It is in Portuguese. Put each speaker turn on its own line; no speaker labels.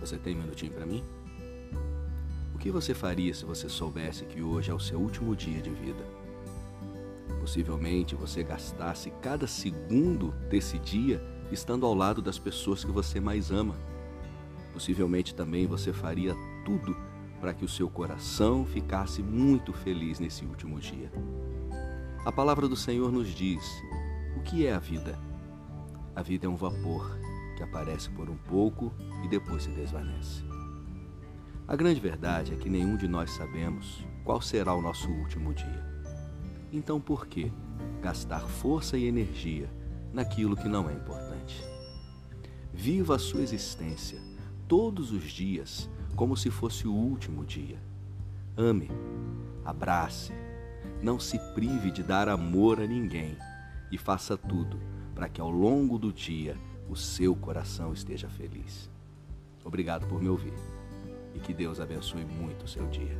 Você tem um minutinho para mim? O que você faria se você soubesse que hoje é o seu último dia de vida? Possivelmente você gastasse cada segundo desse dia estando ao lado das pessoas que você mais ama. Possivelmente também você faria tudo para que o seu coração ficasse muito feliz nesse último dia. A palavra do Senhor nos diz: o que é a vida? A vida é um vapor que aparece por um pouco e depois se desvanece. A grande verdade é que nenhum de nós sabemos qual será o nosso último dia. Então, por que gastar força e energia naquilo que não é importante? Viva a sua existência todos os dias como se fosse o último dia. Ame, abrace, não se prive de dar amor a ninguém e faça tudo para que ao longo do dia o seu coração esteja feliz. Obrigado por me ouvir e que Deus abençoe muito o seu dia.